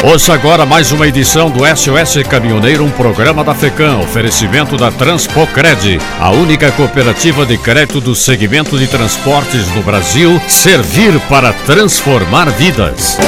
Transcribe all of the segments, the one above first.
Ouça agora mais uma edição do SOS Caminhoneiro, um programa da FECAM, oferecimento da Transpocred, a única cooperativa de crédito do segmento de transportes no Brasil, servir para transformar vidas.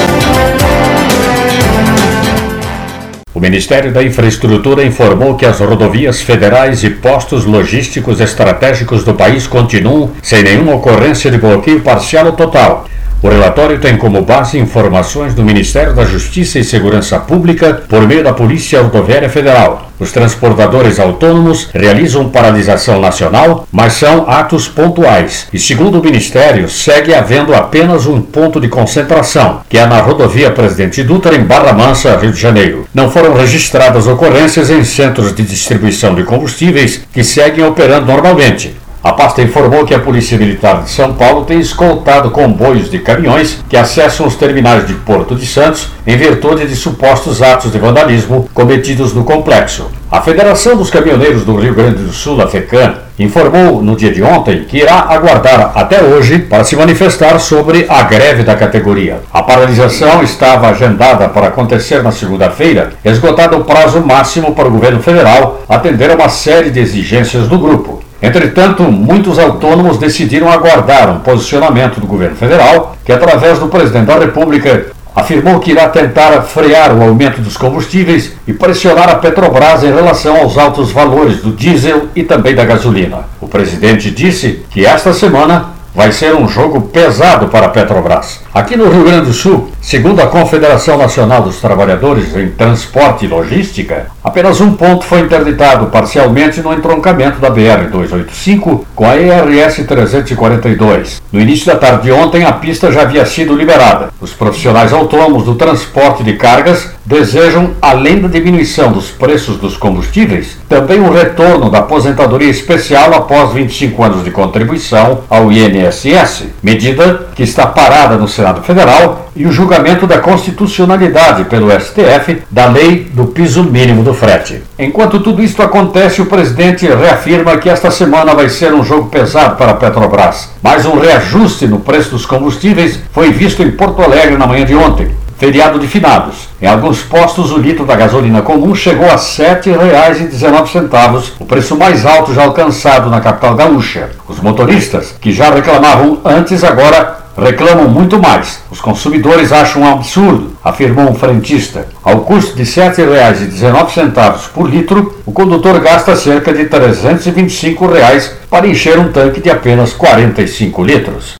O Ministério da Infraestrutura informou que as rodovias federais e postos logísticos estratégicos do país continuam sem nenhuma ocorrência de bloqueio parcial ou total o relatório tem como base informações do Ministério da Justiça e Segurança Pública por meio da Polícia Rodoviária Federal. Os transportadores autônomos realizam paralisação nacional, mas são atos pontuais. E segundo o Ministério, segue havendo apenas um ponto de concentração, que é na rodovia Presidente Dutra, em Barra Mansa, Rio de Janeiro. Não foram registradas ocorrências em centros de distribuição de combustíveis que seguem operando normalmente. A pasta informou que a Polícia Militar de São Paulo tem escoltado comboios de caminhões que acessam os terminais de Porto de Santos em virtude de supostos atos de vandalismo cometidos no complexo. A Federação dos Caminhoneiros do Rio Grande do Sul, a FECAM, informou no dia de ontem que irá aguardar até hoje para se manifestar sobre a greve da categoria. A paralisação estava agendada para acontecer na segunda-feira, esgotado o prazo máximo para o governo federal atender a uma série de exigências do grupo. Entretanto, muitos autônomos decidiram aguardar um posicionamento do governo federal, que, através do presidente da República, afirmou que irá tentar frear o aumento dos combustíveis e pressionar a Petrobras em relação aos altos valores do diesel e também da gasolina. O presidente disse que esta semana vai ser um jogo pesado para a Petrobras. Aqui no Rio Grande do Sul, segundo a Confederação Nacional dos Trabalhadores em Transporte e Logística, apenas um ponto foi interditado parcialmente no entroncamento da BR-285 com a ERS 342. No início da tarde de ontem, a pista já havia sido liberada. Os profissionais autônomos do transporte de cargas desejam, além da diminuição dos preços dos combustíveis, também o retorno da aposentadoria especial após 25 anos de contribuição ao INSS, medida que está parada no Senado Federal, e o julgamento da constitucionalidade pelo STF da lei do piso mínimo do frete. Enquanto tudo isso acontece, o presidente reafirma que esta semana vai ser um jogo pesado para a Petrobras. Mais um reajuste no preço dos combustíveis foi visto em Porto Alegre na manhã de ontem feriado de finados. Em alguns postos, o litro da gasolina comum chegou a R$ 7,19, o preço mais alto já alcançado na capital gaúcha. Os motoristas, que já reclamavam antes, agora reclamam muito mais. Os consumidores acham um absurdo, afirmou um frentista. Ao custo de R$ 7,19 por litro, o condutor gasta cerca de 325 reais para encher um tanque de apenas 45 litros.